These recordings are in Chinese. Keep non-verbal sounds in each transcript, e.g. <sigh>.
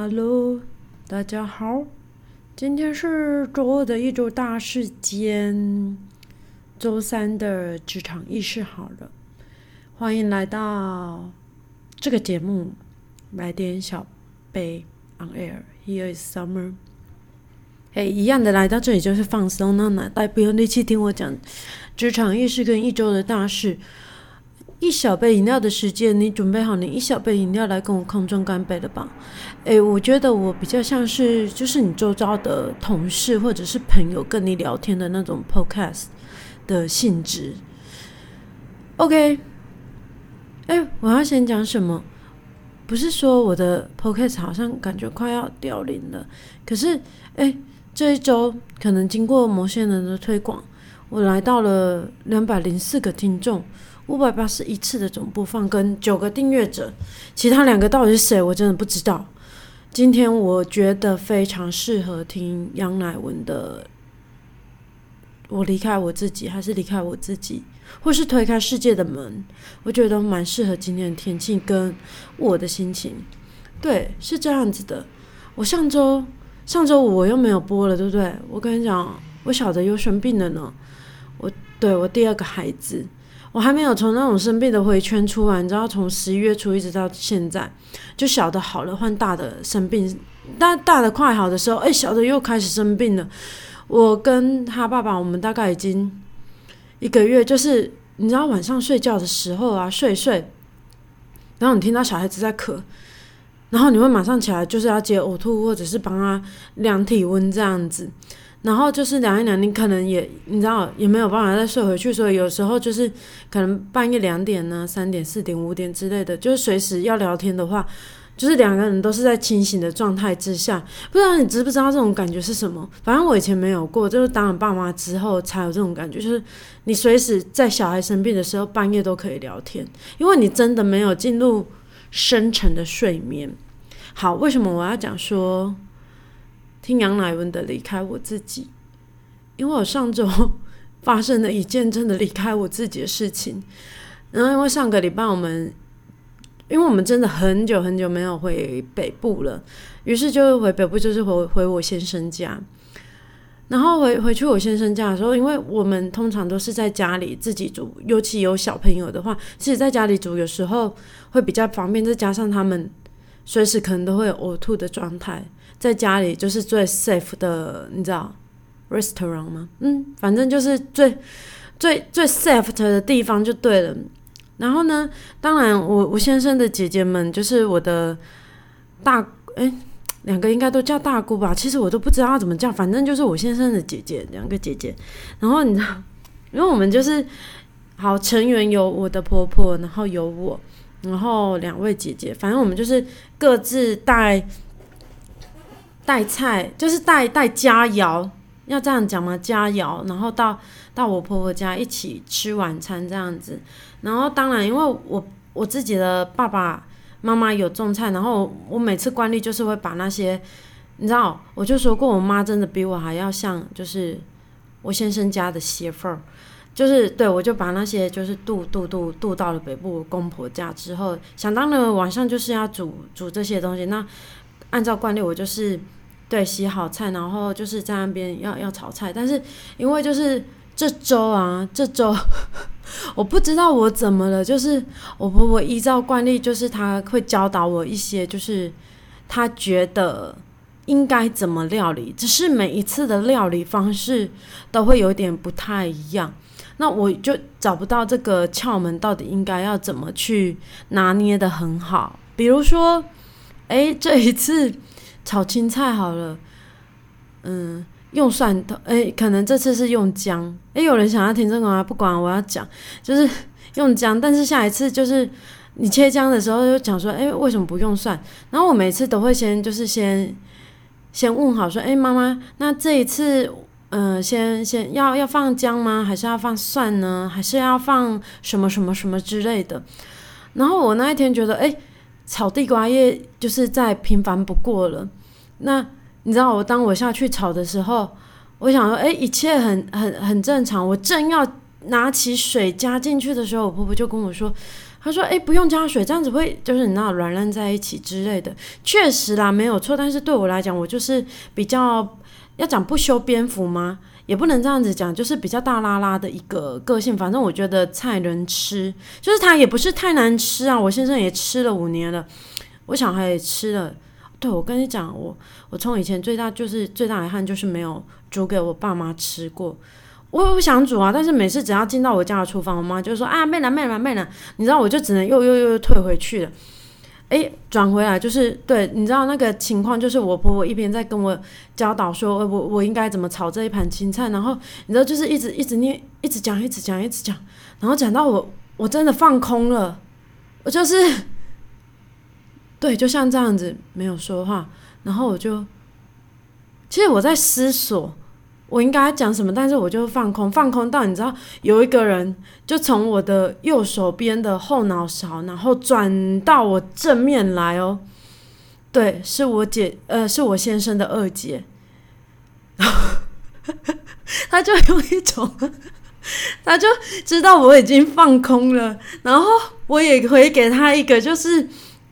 Hello，大家好，今天是周二的一周大事间，周三的职场意识好了，欢迎来到这个节目，来点小杯 on air。Here is summer。哎，一样的来到这里就是放松，那哪带不用力气听我讲职场意识跟一周的大事。一小杯饮料的时间，你准备好你一小杯饮料来跟我空中干杯了吧？诶，我觉得我比较像是就是你周遭的同事或者是朋友跟你聊天的那种 podcast 的性质。OK，哎，我要先讲什么？不是说我的 podcast 好像感觉快要凋零了，可是哎，这一周可能经过某些人的推广，我来到了两百零四个听众。五百八十一次的总播放跟九个订阅者，其他两个到底是谁？我真的不知道。今天我觉得非常适合听杨乃文的《我离开我自己》，还是离开我自己，或是推开世界的门？我觉得蛮适合今天的天气跟我的心情。对，是这样子的。我上周上周五我又没有播了，对不对？我跟你讲，我晓得又生病了呢。我对我第二个孩子。我还没有从那种生病的回圈出来，你知道，从十一月初一直到现在，就小的好了，换大的生病，但大的快好的时候，哎，小的又开始生病了。我跟他爸爸，我们大概已经一个月，就是你知道晚上睡觉的时候啊，睡睡，然后你听到小孩子在咳，然后你会马上起来，就是要接呕吐或者是帮他量体温这样子。然后就是量一量，你可能也你知道也没有办法再睡回去，所以有时候就是可能半夜两点呢、三点、四点、五点之类的，就是随时要聊天的话，就是两个人都是在清醒的状态之下。不知道你知不知道这种感觉是什么？反正我以前没有过，就是当了爸妈之后才有这种感觉，就是你随时在小孩生病的时候，半夜都可以聊天，因为你真的没有进入深沉的睡眠。好，为什么我要讲说？听杨乃文的离开我自己，因为我上周 <laughs> 发生了一件真的离开我自己的事情。然后因为上个礼拜我们，因为我们真的很久很久没有回北部了，于是就回北部，就是回回我先生家。然后回回去我先生家的时候，因为我们通常都是在家里自己煮，尤其有小朋友的话，其实在家里煮有时候会比较方便，再加上他们随时可能都会有呕吐的状态。在家里就是最 safe 的，你知道，restaurant 吗？嗯，反正就是最最最 safe 的地方就对了。然后呢，当然我我先生的姐姐们就是我的大哎，两个应该都叫大姑吧？其实我都不知道怎么叫，反正就是我先生的姐姐，两个姐姐。然后你知道，因为我们就是好成员有我的婆婆，然后有我，然后两位姐姐，反正我们就是各自带。带菜就是带带佳肴，要这样讲吗？佳肴，然后到到我婆婆家一起吃晚餐这样子。然后当然，因为我我自己的爸爸妈妈有种菜，然后我每次惯例就是会把那些，你知道，我就说过，我妈真的比我还要像，就是我先生家的媳妇儿，就是对我就把那些就是渡渡渡渡到了北部公婆家之后，想当然晚上就是要煮煮这些东西。那按照惯例，我就是。对，洗好菜，然后就是在那边要要炒菜，但是因为就是这周啊，这周 <laughs> 我不知道我怎么了，就是我婆婆依照惯例，就是她会教导我一些，就是她觉得应该怎么料理，只是每一次的料理方式都会有点不太一样，那我就找不到这个窍门，到底应该要怎么去拿捏的很好，比如说，哎，这一次。炒青菜好了，嗯，用蒜头，哎，可能这次是用姜，哎，有人想要听这个吗？不管，我要讲，就是 <laughs> 用姜，但是下一次就是你切姜的时候就讲说，哎，为什么不用蒜？然后我每次都会先就是先先问好说，哎，妈妈，那这一次，嗯，先先要要放姜吗？还是要放蒜呢？还是要放什么什么什么之类的？然后我那一天觉得，哎，炒地瓜叶就是再平凡不过了。那你知道我当我下去炒的时候，我想说，哎，一切很很很正常。我正要拿起水加进去的时候，我婆婆就跟我说：“她说，哎，不用加水，这样子会就是你那软烂在一起之类的。”确实啦，没有错。但是对我来讲，我就是比较要讲不修边幅吗？也不能这样子讲，就是比较大拉拉的一个个性。反正我觉得菜能吃，就是它也不是太难吃啊。我先生也吃了五年了，我小孩也吃了。对我跟你讲，我我从以前最大就是最大的遗憾就是没有煮给我爸妈吃过。我也不想煮啊，但是每次只要进到我家的厨房，我妈就说啊，妹了妹了妹了，你知道我就只能又又又退回去了。哎，转回来就是对，你知道那个情况，就是我婆婆一边在跟我教导说，我我应该怎么炒这一盘青菜，然后你知道就是一直一直念，一直讲，一直讲，一直讲，然后讲到我我真的放空了，我就是对，就像这样子没有说话，然后我就其实我在思索。我应该讲什么？但是我就放空，放空到你知道，有一个人就从我的右手边的后脑勺，然后转到我正面来哦。对，是我姐，呃，是我先生的二姐。<laughs> 他就用一种，他就知道我已经放空了，然后我也回给他一个就是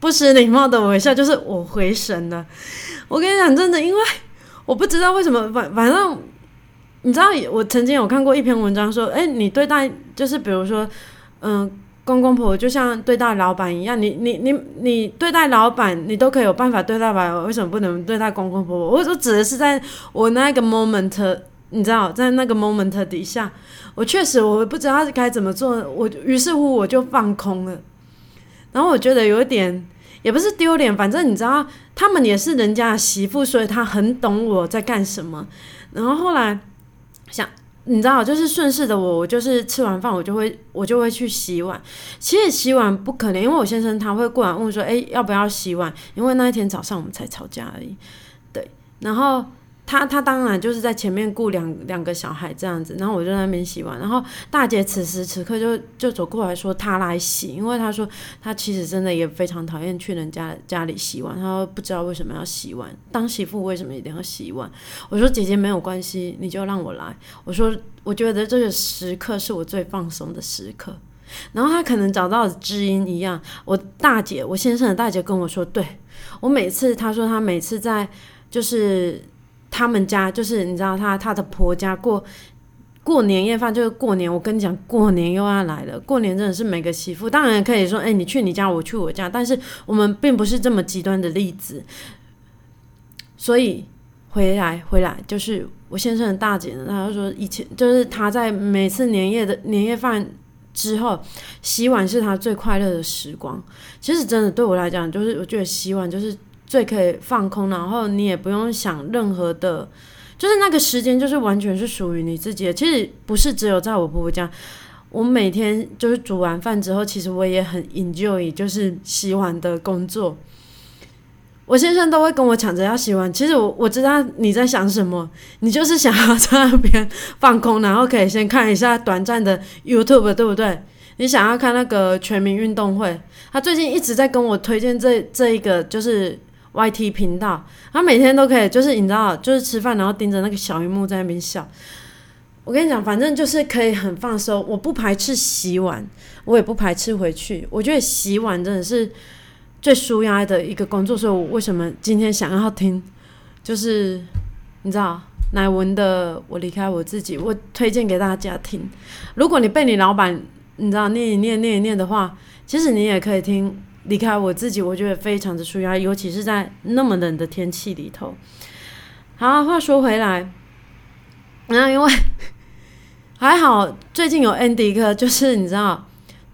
不失礼貌的微笑，就是我回神了。我跟你讲，真的，因为我不知道为什么，反反正。你知道我曾经有看过一篇文章说，哎，你对待就是比如说，嗯，公公婆婆就像对待老板一样，你你你你对待老板，你都可以有办法对待吧，为什么不能对待公公婆婆？我我指的是在我那个 moment，你知道，在那个 moment 底下，我确实我不知道该怎么做，我于是乎我就放空了，然后我觉得有一点也不是丢脸，反正你知道，他们也是人家的媳妇，所以他很懂我在干什么，然后后来。想你知道，就是顺势的我，我就是吃完饭，我就会我就会去洗碗。其实洗碗不可能，因为我先生他会过来问说：“哎，要不要洗碗？”因为那一天早上我们才吵架而已。对，然后。他他当然就是在前面雇两两个小孩这样子，然后我就在那边洗碗，然后大姐此时此刻就就走过来说她来洗，因为她说她其实真的也非常讨厌去人家家里洗碗，她说不知道为什么要洗碗，当媳妇为什么一定要洗碗？我说姐姐没有关系，你就让我来。我说我觉得这个时刻是我最放松的时刻，然后她可能找到知音一样，我大姐我先生的大姐跟我说，对我每次她说她每次在就是。他们家就是你知道，他他的婆家过过年夜饭就是过年。我跟你讲，过年又要来了。过年真的是每个媳妇，当然可以说，哎，你去你家，我去我家。但是我们并不是这么极端的例子。所以回来回来，就是我先生的大姐呢，她就说，以前就是她在每次年夜的年夜饭之后，洗碗是她最快乐的时光。其实真的对我来讲，就是我觉得洗碗就是。最可以放空，然后你也不用想任何的，就是那个时间就是完全是属于你自己的。其实不是只有在我婆婆家，我每天就是煮完饭之后，其实我也很 enjoy，就是洗碗的工作。我先生都会跟我抢着要洗碗，其实我我知道你在想什么，你就是想要在那边放空，然后可以先看一下短暂的 YouTube，对不对？你想要看那个全民运动会，他最近一直在跟我推荐这这一个，就是。Y T 频道，他每天都可以，就是你知道，就是吃饭然后盯着那个小荧幕在那边笑。我跟你讲，反正就是可以很放松。我不排斥洗碗，我也不排斥回去。我觉得洗碗真的是最舒压的一个工作，所以我为什么今天想要听，就是你知道，乃文的《我离开我自己》，我推荐给大家听。如果你被你老板你知道念一念念一念的话，其实你也可以听。离开我自己，我觉得非常的舒压，尤其是在那么冷的天气里头。好，话说回来，那因为还好，最近有 Andy 哥，就是你知道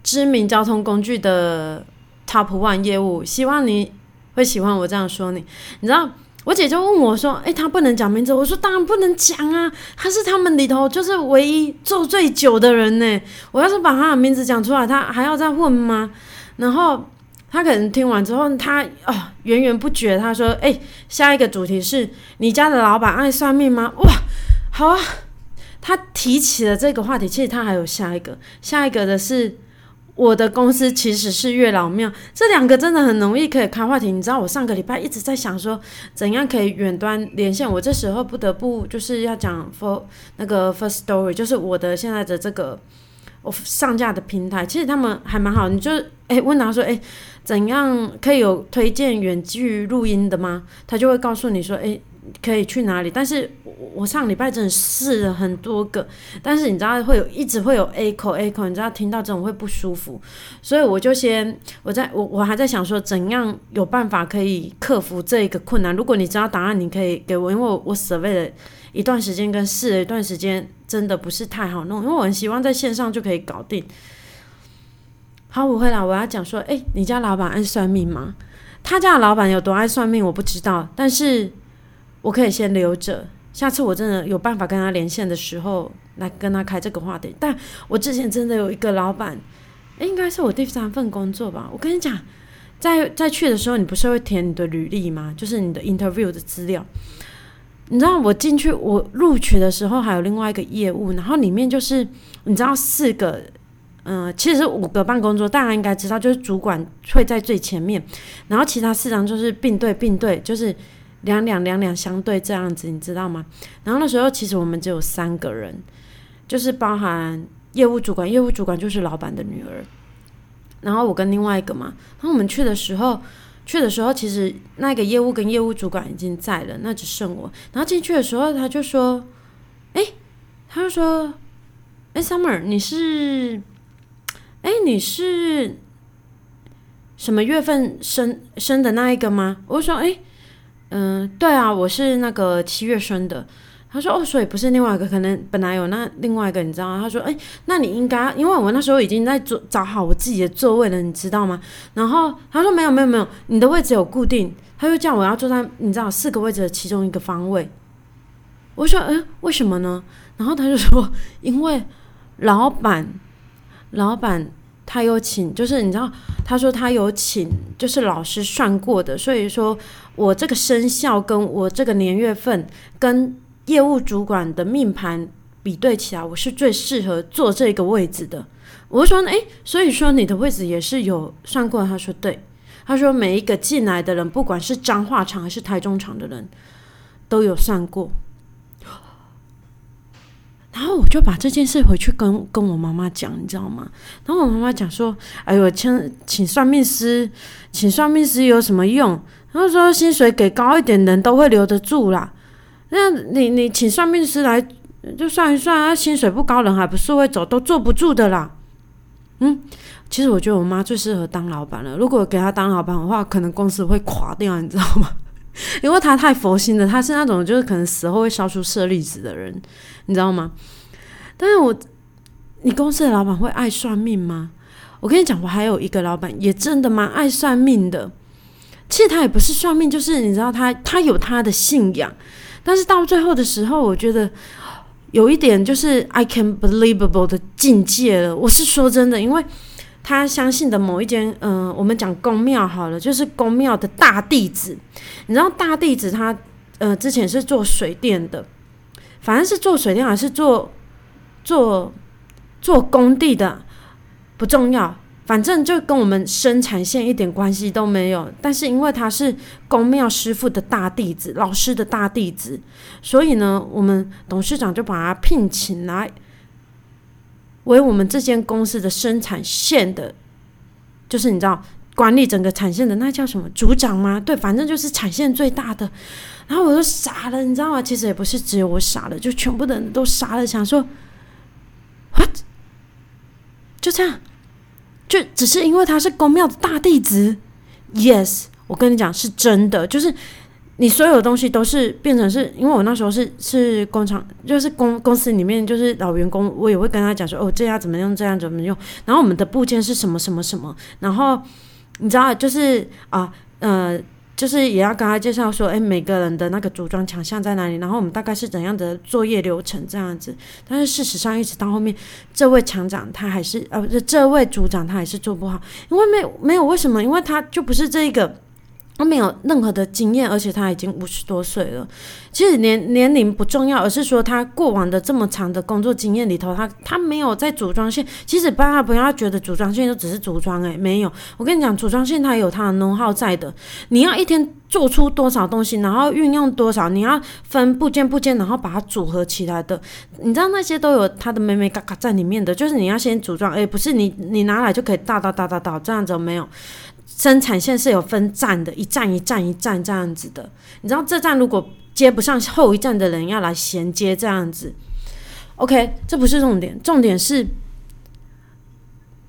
知名交通工具的 Top One 业务，希望你会喜欢我这样说你。你知道，我姐就问我说：“诶，他不能讲名字。”我说：“当然不能讲啊，他是他们里头就是唯一做最久的人呢。我要是把他的名字讲出来，他还要再混吗？”然后。他可能听完之后，他哦源源不绝。他说：“哎，下一个主题是你家的老板爱算命吗？”哇，好啊。他提起了这个话题，其实他还有下一个，下一个的是我的公司其实是月老庙。这两个真的很容易可以开话题。你知道，我上个礼拜一直在想说，怎样可以远端连线。我这时候不得不就是要讲 for 那个 first story，就是我的现在的这个我上架的平台，其实他们还蛮好。你就哎问他说，哎，怎样可以有推荐远距录音的吗？他就会告诉你说，哎。可以去哪里？但是我上礼拜真的试了很多个，但是你知道会有一直会有 echo echo，你知道听到这种会不舒服，所以我就先我在我我还在想说怎样有办法可以克服这一个困难。如果你知道答案，你可以给我，因为我我舍备了一段时间跟试了一段时间，真的不是太好弄，因为我很希望在线上就可以搞定。好，我会来，我要讲说，哎，你家老板爱算命吗？他家的老板有多爱算命，我不知道，但是。我可以先留着，下次我真的有办法跟他连线的时候，来跟他开这个话题。但我之前真的有一个老板，应该是我第三份工作吧。我跟你讲，在在去的时候，你不是会填你的履历吗？就是你的 interview 的资料。你知道我进去我录取的时候，还有另外一个业务，然后里面就是你知道四个，嗯，其实五个办公桌，大家应该知道，就是主管会在最前面，然后其他四张就是并队并队，就是。两两两两相对这样子，你知道吗？然后那时候其实我们只有三个人，就是包含业务主管，业务主管就是老板的女儿，然后我跟另外一个嘛。然后我们去的时候，去的时候其实那个业务跟业务主管已经在了，那只剩我。然后进去的时候，他就说：“哎，他就说，哎，Summer，你是，哎，你是什么月份生生的那一个吗？”我说：“哎。”嗯，对啊，我是那个七月生的。他说哦，所以不是另外一个，可能本来有那另外一个，你知道吗？他说，哎，那你应该，因为我那时候已经在做找好我自己的座位了，你知道吗？然后他说没有没有没有，你的位置有固定，他就叫我要坐在你知道四个位置的其中一个方位。我说，嗯，为什么呢？然后他就说，因为老板，老板。他有请，就是你知道，他说他有请，就是老师算过的，所以说我这个生肖跟我这个年月份跟业务主管的命盘比对起来，我是最适合坐这个位置的。我说，诶，所以说你的位置也是有算过。他说对，他说每一个进来的人，不管是彰化厂还是台中厂的人，都有算过。然后我就把这件事回去跟跟我妈妈讲，你知道吗？然后我妈妈讲说：“哎呦，请请算命师，请算命师有什么用？然后说薪水给高一点，人都会留得住啦。那你你请算命师来就算一算啊，薪水不高，人还不是会走，都坐不住的啦。嗯，其实我觉得我妈最适合当老板了。如果给她当老板的话，可能公司会垮掉，你知道吗？<laughs> 因为她太佛心了，她是那种就是可能死后会烧出舍利子的人。”你知道吗？但是我，你公司的老板会爱算命吗？我跟你讲，我还有一个老板也真的蛮爱算命的。其实他也不是算命，就是你知道他他有他的信仰。但是到最后的时候，我觉得有一点就是 I can believable 的境界了。我是说真的，因为他相信的某一间，嗯，我们讲公庙好了，就是公庙的大弟子。你知道大弟子他，呃，之前是做水电的。反正是做水电还是做做做工地的不重要，反正就跟我们生产线一点关系都没有。但是因为他是公庙师傅的大弟子，老师的大弟子，所以呢，我们董事长就把他聘请来为我们这间公司的生产线的，就是你知道。管理整个产线的那叫什么组长吗？对，反正就是产线最大的。然后我就傻了，你知道吗？其实也不是只有我傻了，就全部的人都傻了，想说，what？就这样，就只是因为他是公庙的大弟子。Yes，我跟你讲是真的，就是你所有的东西都是变成是，因为我那时候是是工厂，就是公公司里面就是老员工，我也会跟他讲说，哦，这样怎么用，这样怎么用。然后我们的部件是什么什么什么，然后。你知道，就是啊，呃，就是也要跟他介绍说，哎，每个人的那个组装强项在哪里，然后我们大概是怎样的作业流程这样子。但是事实上，一直到后面，这位厂长他还是呃，不是这位组长他还是做不好，因为没有没有为什么？因为他就不是这一个他没有任何的经验，而且他已经五十多岁了。其实年年龄不重要，而是说他过往的这么长的工作经验里头，他他没有在组装线。其实大家不要觉得组装线就只是组装，诶，没有。我跟你讲，组装线它有它的能耗在的。你要一天做出多少东西，然后运用多少，你要分部件部件，然后把它组合起来的。你知道那些都有它的美美嘎嘎在里面的，就是你要先组装，诶，不是你你拿来就可以大大大大大这样子没有。生产线是有分站的，一站一站一站这样子的。你知道这站如果接不上，后一站的人要来衔接这样子。OK，这不是重点，重点是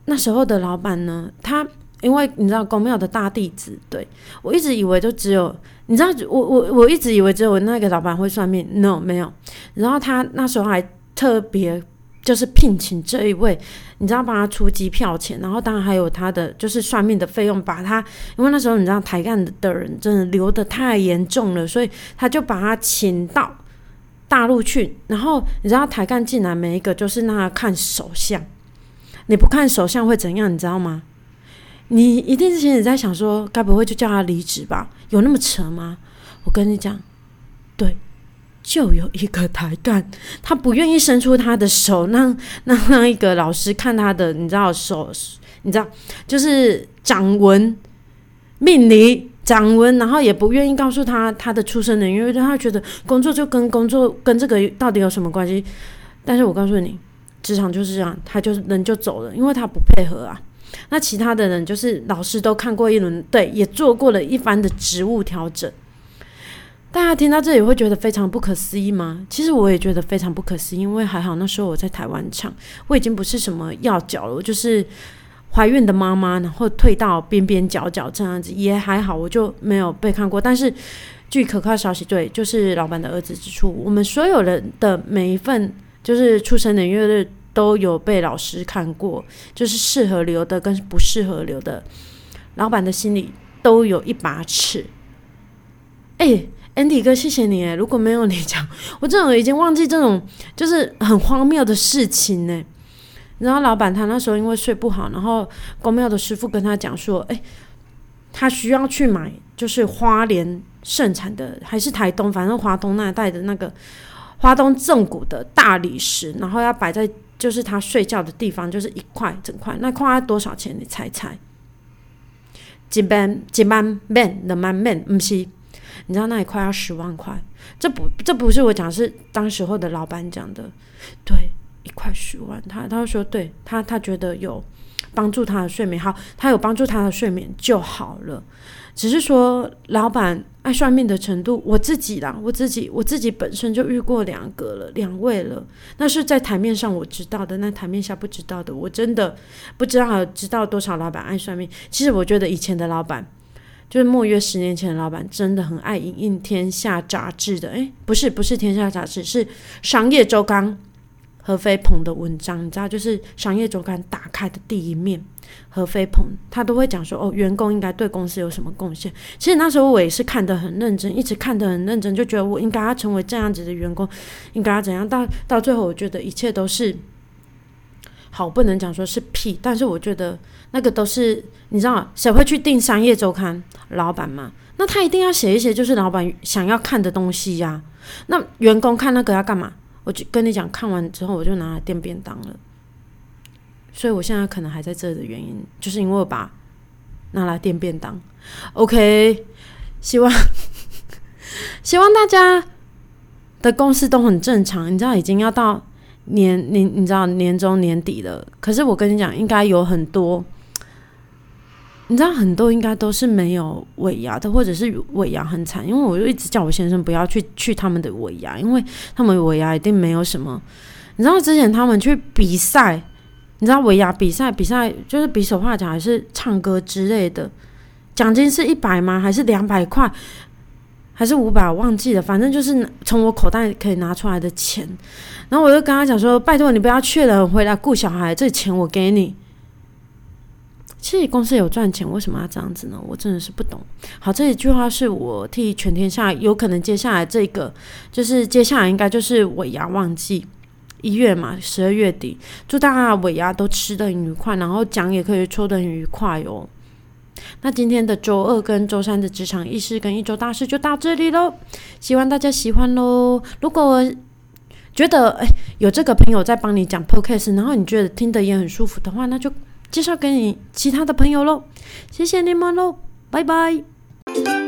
那时候的老板呢，他因为你知道公庙的大弟子，对我一直以为就只有你知道，我我我一直以为只有那个老板会算命，no 没有。然后他那时候还特别。就是聘请这一位，你知道帮他出机票钱，然后当然还有他的就是算命的费用，把他因为那时候你知道台干的人真的流的太严重了，所以他就把他请到大陆去，然后你知道台干进来每一个就是那看手相，你不看手相会怎样？你知道吗？你一定是心里在想说，该不会就叫他离职吧？有那么扯吗？我跟你讲，对。就有一个台干，他不愿意伸出他的手，让让让一个老师看他的，你知道手，你知道就是掌纹命理掌纹，然后也不愿意告诉他他的出生年，因为他觉得工作就跟工作跟这个到底有什么关系？但是我告诉你，职场就是这样，他就是人就走了，因为他不配合啊。那其他的人就是老师都看过一轮，对，也做过了一番的职务调整。大家听到这里会觉得非常不可思议吗？其实我也觉得非常不可思议，因为还好那时候我在台湾唱，我已经不是什么要角了，我就是怀孕的妈妈，然后退到边边角角这样子，也还好，我就没有被看过。但是据可靠消息，对，就是老板的儿子指出，我们所有人的每一份就是出生年月日都有被老师看过，就是适合留的跟不适合留的，老板的心里都有一把尺，哎。Andy 哥，谢谢你诶！如果没有你讲，我真的已经忘记这种就是很荒谬的事情呢。然后老板他那时候因为睡不好，然后公庙的师傅跟他讲说：“哎，他需要去买，就是花莲盛产的，还是台东，反正华东那带的那个华东正骨的大理石，然后要摆在就是他睡觉的地方，就是一块整块，那块多少钱？你猜猜？一万一万万两万万，不是？”你知道那一块要十万块，这不这不是我讲，是当时候的老板讲的。对，一块十万，他他说，对他他觉得有帮助他的睡眠，好，他有帮助他的睡眠就好了。只是说老板爱算命的程度，我自己啦，我自己我自己本身就遇过两个了，两位了。那是在台面上我知道的，那台面下不知道的，我真的不知道知道多少老板爱算命。其实我觉得以前的老板。就是莫约十年前的老板真的很爱印印《天下》杂志的，诶，不是不是《天下》杂志，是《商业周刊》何飞鹏的文章，你知道，就是《商业周刊》打开的第一面，何飞鹏他都会讲说，哦，员工应该对公司有什么贡献。其实那时候我也是看得很认真，一直看得很认真，就觉得我应该要成为这样子的员工，应该要怎样。到到最后，我觉得一切都是好，不能讲说是屁，但是我觉得。那个都是你知道谁会去订商业周刊？老板嘛，那他一定要写一些就是老板想要看的东西呀。那员工看那个要干嘛？我就跟你讲，看完之后我就拿来垫便当了。所以我现在可能还在这的原因，就是因为我把拿来垫便当。OK，希望 <laughs> 希望大家的公司都很正常。你知道已经要到年年，你知道年终年底了，可是我跟你讲，应该有很多。你知道很多应该都是没有尾牙的，或者是尾牙很惨，因为我就一直叫我先生不要去去他们的尾牙，因为他们尾牙一定没有什么。你知道之前他们去比赛，你知道尾牙比赛比赛就是比手画脚还是唱歌之类的，奖金是一百吗？还是两百块？还是五百？我忘记了，反正就是从我口袋可以拿出来的钱。然后我就跟他讲说：“拜托你不要去了，回来顾小孩，这钱我给你。”其实公司有赚钱，为什么要这样子呢？我真的是不懂。好，这一句话是我替全天下有可能接下来这个，就是接下来应该就是尾牙旺季，一月嘛，十二月底，祝大家尾牙都吃的愉快，然后奖也可以抽的愉快哦。那今天的周二跟周三的职场意识跟一周大事就到这里喽，希望大家喜欢喽。如果觉得哎有这个朋友在帮你讲 podcast，然后你觉得听得也很舒服的话，那就介绍给你其他的朋友喽。谢谢你们喽，拜拜。